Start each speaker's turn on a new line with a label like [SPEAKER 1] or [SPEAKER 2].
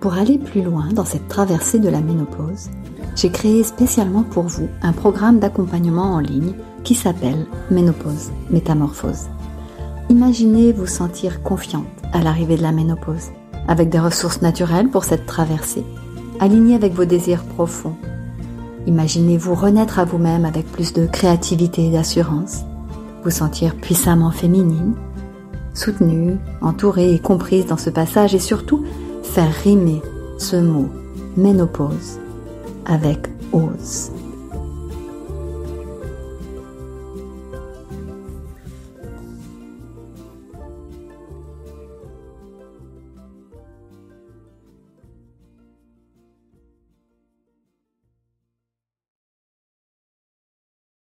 [SPEAKER 1] Pour aller plus loin dans cette traversée de la ménopause, j'ai créé spécialement pour vous un programme d'accompagnement en ligne qui s'appelle Ménopause, Métamorphose. Imaginez vous sentir confiante à l'arrivée de la ménopause, avec des ressources naturelles pour cette traversée, alignée avec vos désirs profonds. Imaginez-vous renaître à vous-même avec plus de créativité et d'assurance, vous sentir puissamment féminine, soutenue, entourée et comprise dans ce passage et surtout faire rimer ce mot ménopause avec ose.